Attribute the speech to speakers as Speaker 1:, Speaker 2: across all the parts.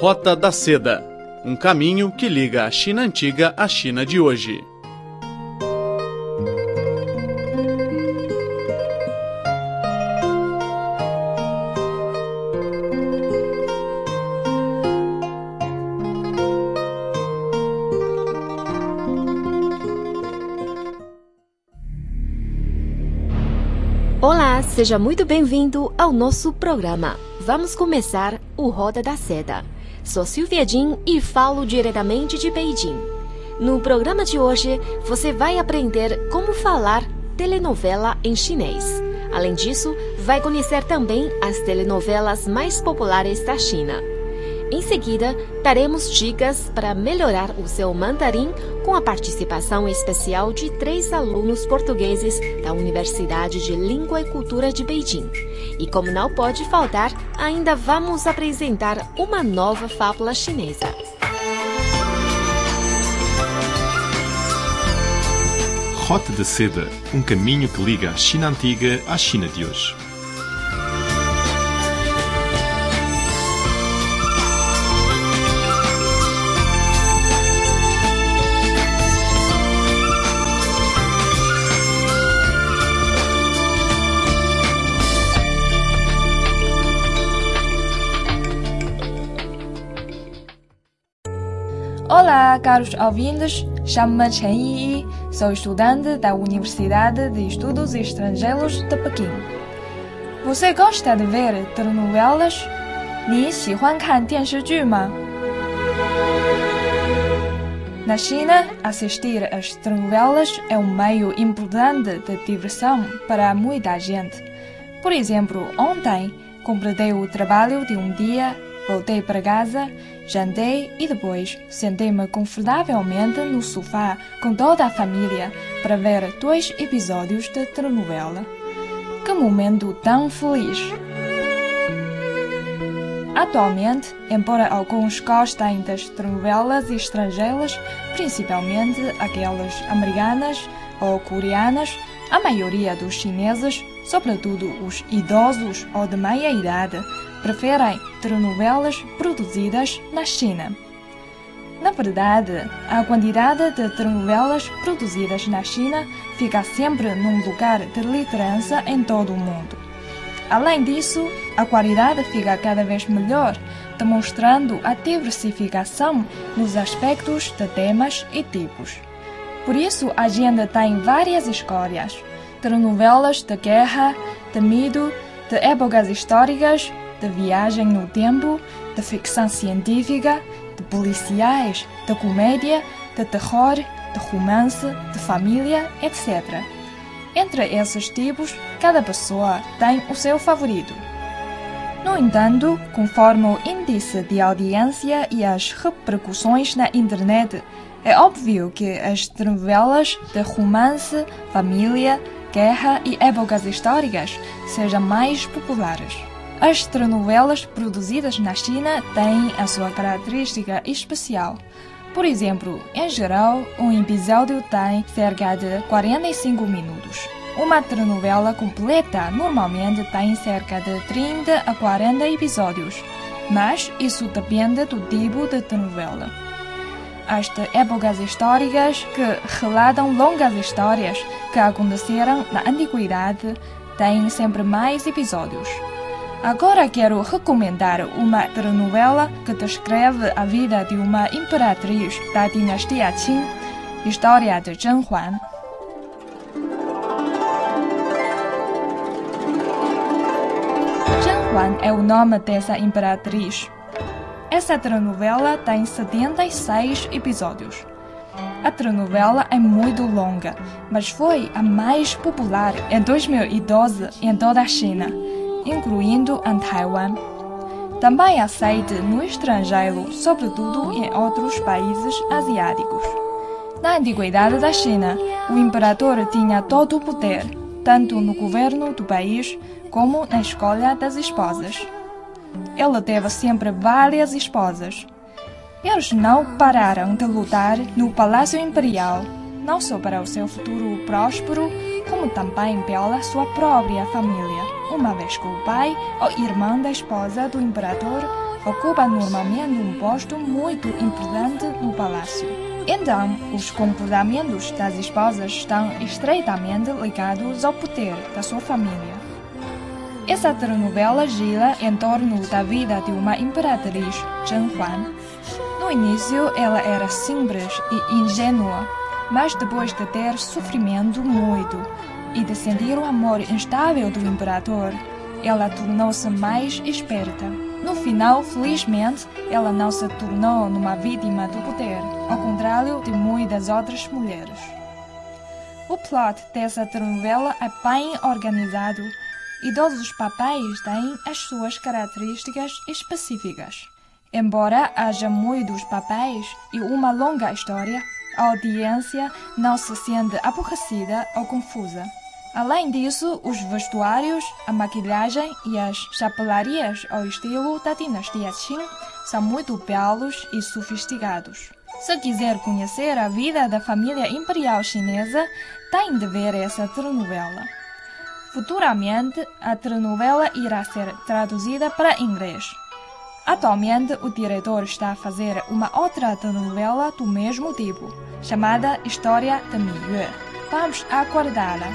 Speaker 1: Rota da Seda um caminho que liga a China antiga à China de hoje.
Speaker 2: Olá, seja muito bem-vindo ao nosso programa. Vamos começar o Roda da Seda. Sou Silvia Jin e falo diretamente de Beijing. No programa de hoje, você vai aprender como falar telenovela em chinês. Além disso, vai conhecer também as telenovelas mais populares da China. Em seguida, daremos dicas para melhorar o seu mandarim com a participação especial de três alunos portugueses da Universidade de Língua e Cultura de Beijing. E como não pode faltar, ainda vamos apresentar uma nova fábula chinesa.
Speaker 3: Rota de Seda um caminho que liga a China antiga à China de hoje.
Speaker 4: Olá, caros ouvintes. Chamo-me Chen Yi, sou estudante da Universidade de Estudos Estrangeiros de Pequim. Você gosta de ver telenovelas? 你喜欢看电视剧吗？Na China, assistir às telenovelas é um meio importante de diversão para muita gente. Por exemplo, ontem completei o trabalho de um dia Voltei para casa, jantei e depois sentei-me confortavelmente no sofá com toda a família para ver dois episódios de telenovela. Que momento tão feliz! Atualmente, embora alguns gostem das telenovelas estrangeiras, principalmente aquelas americanas ou coreanas, a maioria dos chineses, sobretudo os idosos ou de meia idade, preferem telenovelas produzidas na China. Na verdade, a quantidade de telenovelas produzidas na China fica sempre num lugar de liderança em todo o mundo. Além disso, a qualidade fica cada vez melhor, demonstrando a diversificação nos aspectos de temas e tipos. Por isso, a gente tem várias escolhas: telenovelas de guerra, de medo, de épocas históricas, de viagem no tempo, de ficção científica, de policiais, de comédia, de terror, de romance, de família, etc. Entre esses tipos, cada pessoa tem o seu favorito. No entanto, conforme o índice de audiência e as repercussões na internet, é óbvio que as novelas de romance, família, guerra e épocas históricas sejam mais populares. As telenovelas produzidas na China têm a sua característica especial. Por exemplo, em geral, um episódio tem cerca de 45 minutos. Uma telenovela completa normalmente tem cerca de 30 a 40 episódios, mas isso depende do tipo de telenovela. As épocas históricas que relatam longas histórias que aconteceram na antiguidade têm sempre mais episódios. Agora quero recomendar uma telenovela que descreve a vida de uma imperatriz da dinastia Qin, História de Zhen Huan. Zhen Huan é o nome dessa imperatriz. Essa telenovela tem 76 episódios. A telenovela é muito longa, mas foi a mais popular em 2012 em toda a China incluindo em Taiwan. Também aceite no estrangeiro, sobretudo em outros países asiáticos. Na antiguidade da China, o imperador tinha todo o poder, tanto no governo do país como na escolha das esposas. Ele teve sempre várias esposas. Eles não pararam de lutar no Palácio Imperial, não só para o seu futuro próspero, como também pela sua própria família uma vez que o pai ou irmã da esposa do imperador ocupa normalmente um posto muito importante no palácio. Então, os comportamentos das esposas estão estreitamente ligados ao poder da sua família. Essa telenovela gira em torno da vida de uma imperatriz, Zhen Huan. No início, ela era simples e ingênua, mas depois de ter sofrimento muito e de sentir o amor instável do imperador, ela tornou-se mais esperta. No final, felizmente, ela não se tornou numa vítima do poder, ao contrário de muitas outras mulheres. O plot dessa telenovela é bem organizado e todos os papéis têm as suas características específicas. Embora haja muitos papéis e uma longa história, a audiência não se sente aborrecida ou confusa. Além disso, os vestuários, a maquilhagem e as chapelarias ao estilo da dinastia Qing são muito belos e sofisticados. Se quiser conhecer a vida da família imperial chinesa, tem de ver essa telenovela. Futuramente, a telenovela irá ser traduzida para inglês. Atualmente, o diretor está a fazer uma outra telenovela do mesmo tipo, chamada História de Miyue. Vamos aguardá-la.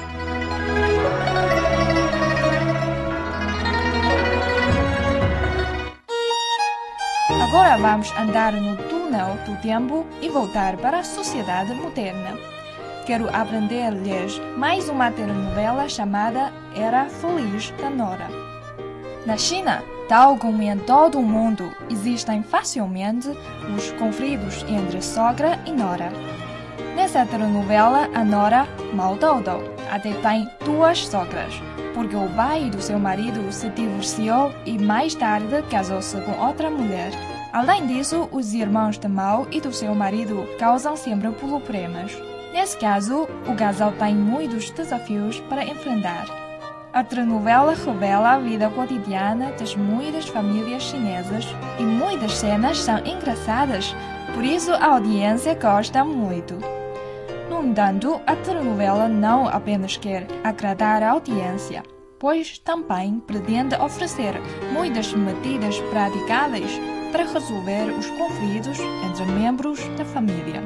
Speaker 4: Agora vamos andar no túnel do tempo e voltar para a sociedade moderna quero aprender-lhes mais uma telenovela chamada Era Feliz da Nora. Na China, tal como em todo o mundo, existem facilmente os conflitos entre sogra e nora. Nessa telenovela, a nora, Mao-Dodo, até tem duas sogras, porque o pai do seu marido se divorciou e mais tarde casou-se com outra mulher. Além disso, os irmãos de Mao e do seu marido causam sempre problemas. Nesse caso, o casal tem muitos desafios para enfrentar. A telenovela revela a vida cotidiana das muitas famílias chinesas e muitas cenas são engraçadas, por isso a audiência gosta muito. No entanto, a telenovela não apenas quer agradar a audiência, pois também pretende oferecer muitas medidas praticáveis para resolver os conflitos entre membros da família.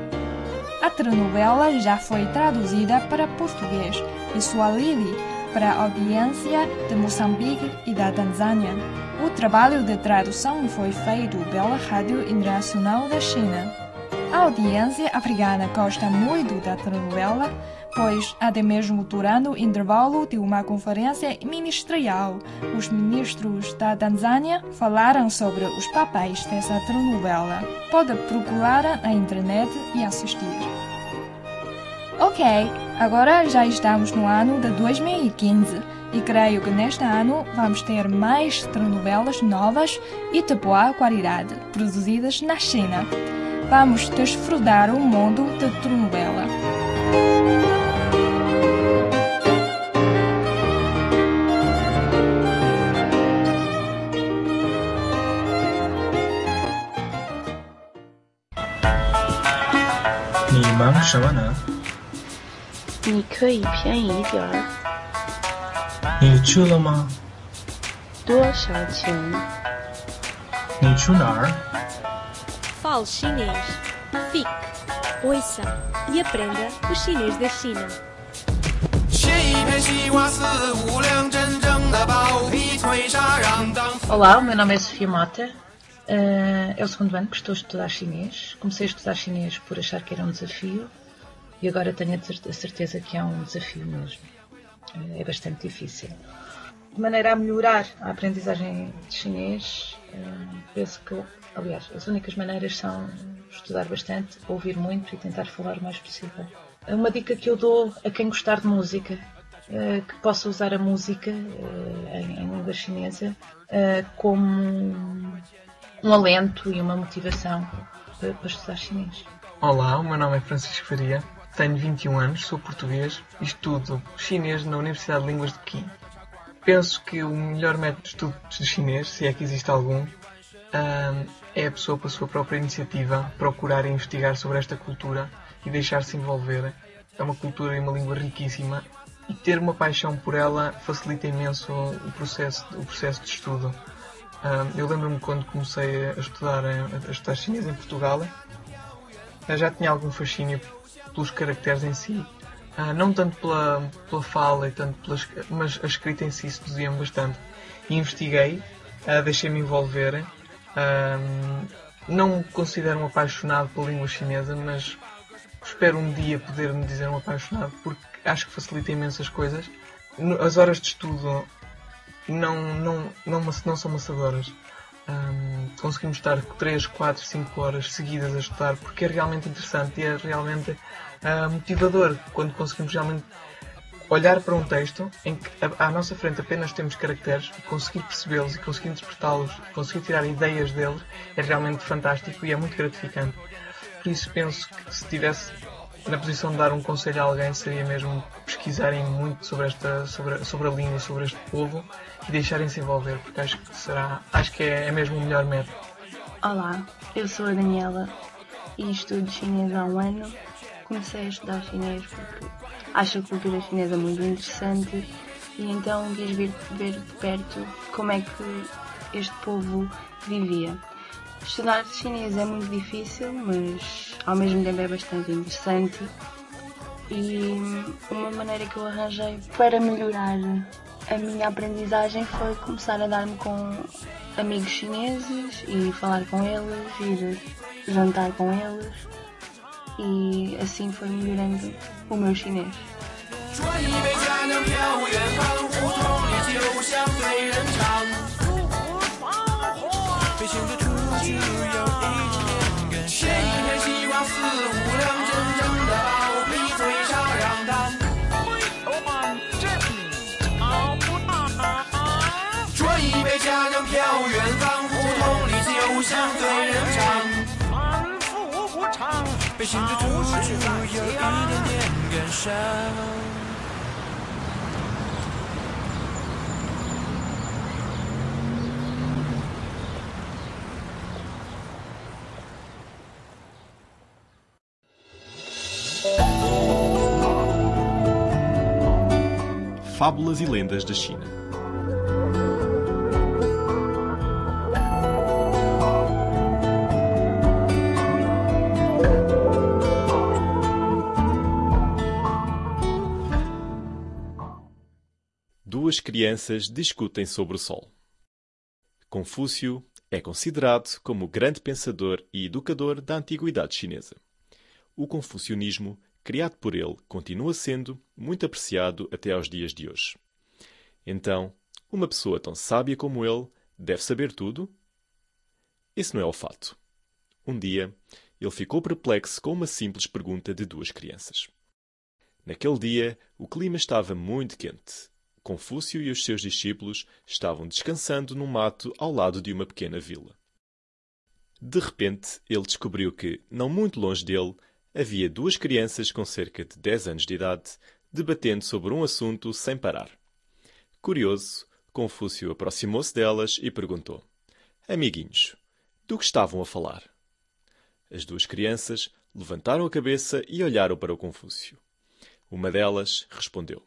Speaker 4: A telenovela já foi traduzida para português e Swahili para a audiência de Moçambique e da Tanzânia. O trabalho de tradução foi feito pela Rádio Internacional da China. A audiência africana gosta muito da telenovela, pois, até mesmo durante o intervalo de uma conferência ministerial, os ministros da Tanzânia falaram sobre os papéis dessa telenovela. Pode procurar na internet e assistir. Ok, agora já estamos no ano de 2015 e creio que neste ano vamos ter mais telenovelas novas e de boa qualidade produzidas na China. Vamos desfrutar o mundo de telenovela.
Speaker 5: Ni 忙什么呢？
Speaker 6: 你可以便宜点儿。
Speaker 5: 你去了吗？
Speaker 6: 多少钱？
Speaker 5: 你去哪儿？
Speaker 7: Fale chinês. Fique, ouça e aprenda o chinês da China.
Speaker 8: Olá, o meu nome é Sofia Mota. Uh, é o segundo ano que estou a estudar chinês. Comecei a estudar chinês por achar que era um desafio e agora tenho a certeza que é um desafio mesmo. É bastante difícil. De maneira a melhorar a aprendizagem de chinês, eh, penso que, aliás, as únicas maneiras são estudar bastante, ouvir muito e tentar falar o mais possível. Uma dica que eu dou a quem gostar de música, eh, que possa usar a música eh, em língua chinesa como um alento e uma motivação para estudar chinês.
Speaker 9: Olá, o meu nome é Francisco Faria tenho 21 anos, sou português e estudo chinês na Universidade de Línguas de Pequim. Penso que o melhor método de estudo de chinês, se é que existe algum, é a pessoa, pela sua própria iniciativa, procurar investigar sobre esta cultura e deixar-se envolver. É uma cultura e uma língua riquíssima e ter uma paixão por ela facilita imenso o processo, o processo de estudo. eu lembro-me quando comecei a estudar, a estudar chinês em Portugal, eu já tinha algum fascínio pelos caracteres em si. Uh, não tanto pela, pela fala, e tanto pela, mas a escrita em si seduzia-me bastante. E investiguei, uh, deixei-me envolver. Uh, não me considero um apaixonado pela língua chinesa, mas espero um dia poder me dizer um apaixonado, porque acho que facilita imensas coisas. As horas de estudo não, não, não, não são maçadoras. Um, conseguimos estar 3, 4, 5 horas seguidas a estudar porque é realmente interessante e é realmente uh, motivador quando conseguimos realmente olhar para um texto em que à nossa frente apenas temos caracteres e conseguir percebê-los e conseguir interpretá-los, conseguir tirar ideias deles é realmente fantástico e é muito gratificante. Por isso penso que se tivesse na posição de dar um conselho a alguém seria mesmo pesquisarem muito sobre esta sobre, sobre a língua, sobre este povo e deixarem-se envolver, porque acho que será acho que é, é mesmo o melhor método.
Speaker 6: Olá, eu sou a Daniela e estudo chinês há um ano. Comecei a estudar chinês porque acho a cultura chinesa muito interessante e então quis vir ver de perto como é que este povo vivia. Estudar chinês é muito difícil, mas ao mesmo tempo é bastante interessante. E uma maneira que eu arranjei para melhorar a minha aprendizagem foi começar a dar-me com amigos chineses e falar com eles, ir jantar com eles. E assim foi melhorando o meu chinês. 长，背信的处处有一点点根深。
Speaker 3: Fábulas e lendas da China. Duas crianças discutem sobre o Sol. Confúcio é considerado como o grande pensador e educador da antiguidade chinesa. O confucionismo criado por ele, continua sendo muito apreciado até aos dias de hoje. Então, uma pessoa tão sábia como ele deve saber tudo? Esse não é o fato. Um dia, ele ficou perplexo com uma simples pergunta de duas crianças. Naquele dia, o clima estava muito quente. Confúcio e os seus discípulos estavam descansando num mato ao lado de uma pequena vila. De repente, ele descobriu que, não muito longe dele, havia duas crianças com cerca de 10 anos de idade debatendo sobre um assunto sem parar. Curioso, Confúcio aproximou-se delas e perguntou: Amiguinhos, do que estavam a falar? As duas crianças levantaram a cabeça e olharam para o Confúcio. Uma delas respondeu: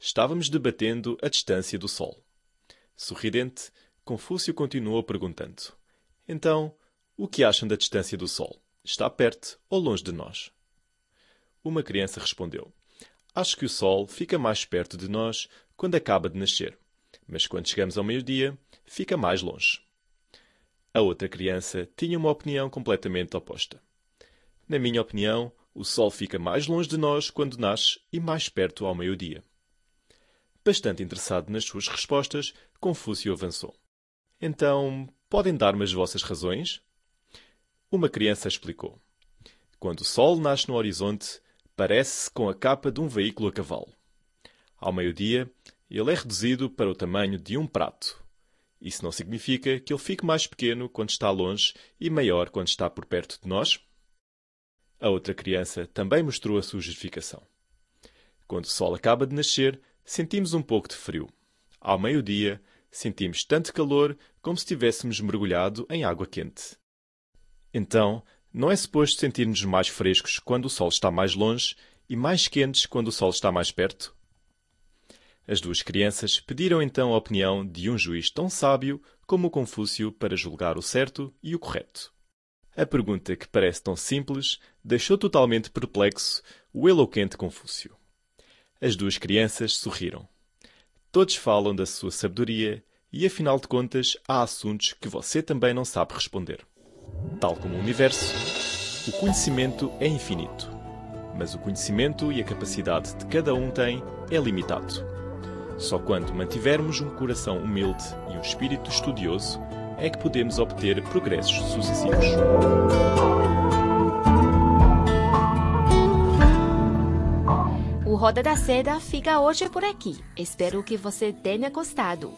Speaker 3: Estávamos debatendo a distância do Sol. Sorridente, Confúcio continuou perguntando: Então, o que acham da distância do Sol? Está perto ou longe de nós? Uma criança respondeu: Acho que o Sol fica mais perto de nós quando acaba de nascer, mas quando chegamos ao meio-dia, fica mais longe. A outra criança tinha uma opinião completamente oposta. Na minha opinião, o Sol fica mais longe de nós quando nasce e mais perto ao meio-dia. Bastante interessado nas suas respostas, Confúcio avançou. Então, podem dar-me as vossas razões? Uma criança explicou. Quando o sol nasce no horizonte, parece-se com a capa de um veículo a cavalo. Ao meio-dia, ele é reduzido para o tamanho de um prato. Isso não significa que ele fique mais pequeno quando está longe e maior quando está por perto de nós? A outra criança também mostrou a sua justificação. Quando o sol acaba de nascer, sentimos um pouco de frio. Ao meio-dia, sentimos tanto calor como se tivéssemos mergulhado em água quente. Então, não é suposto sentir-nos mais frescos quando o sol está mais longe e mais quentes quando o sol está mais perto? As duas crianças pediram então a opinião de um juiz tão sábio como Confúcio para julgar o certo e o correto. A pergunta que parece tão simples deixou totalmente perplexo o eloquente Confúcio. As duas crianças sorriram. Todos falam da sua sabedoria e, afinal de contas, há assuntos que você também não sabe responder. Tal como o universo, o conhecimento é infinito, mas o conhecimento e a capacidade de cada um tem é limitado. Só quando mantivermos um coração humilde e um espírito estudioso é que podemos obter progressos sucessivos.
Speaker 2: Roda da Seda fica hoje por aqui. Espero que você tenha gostado.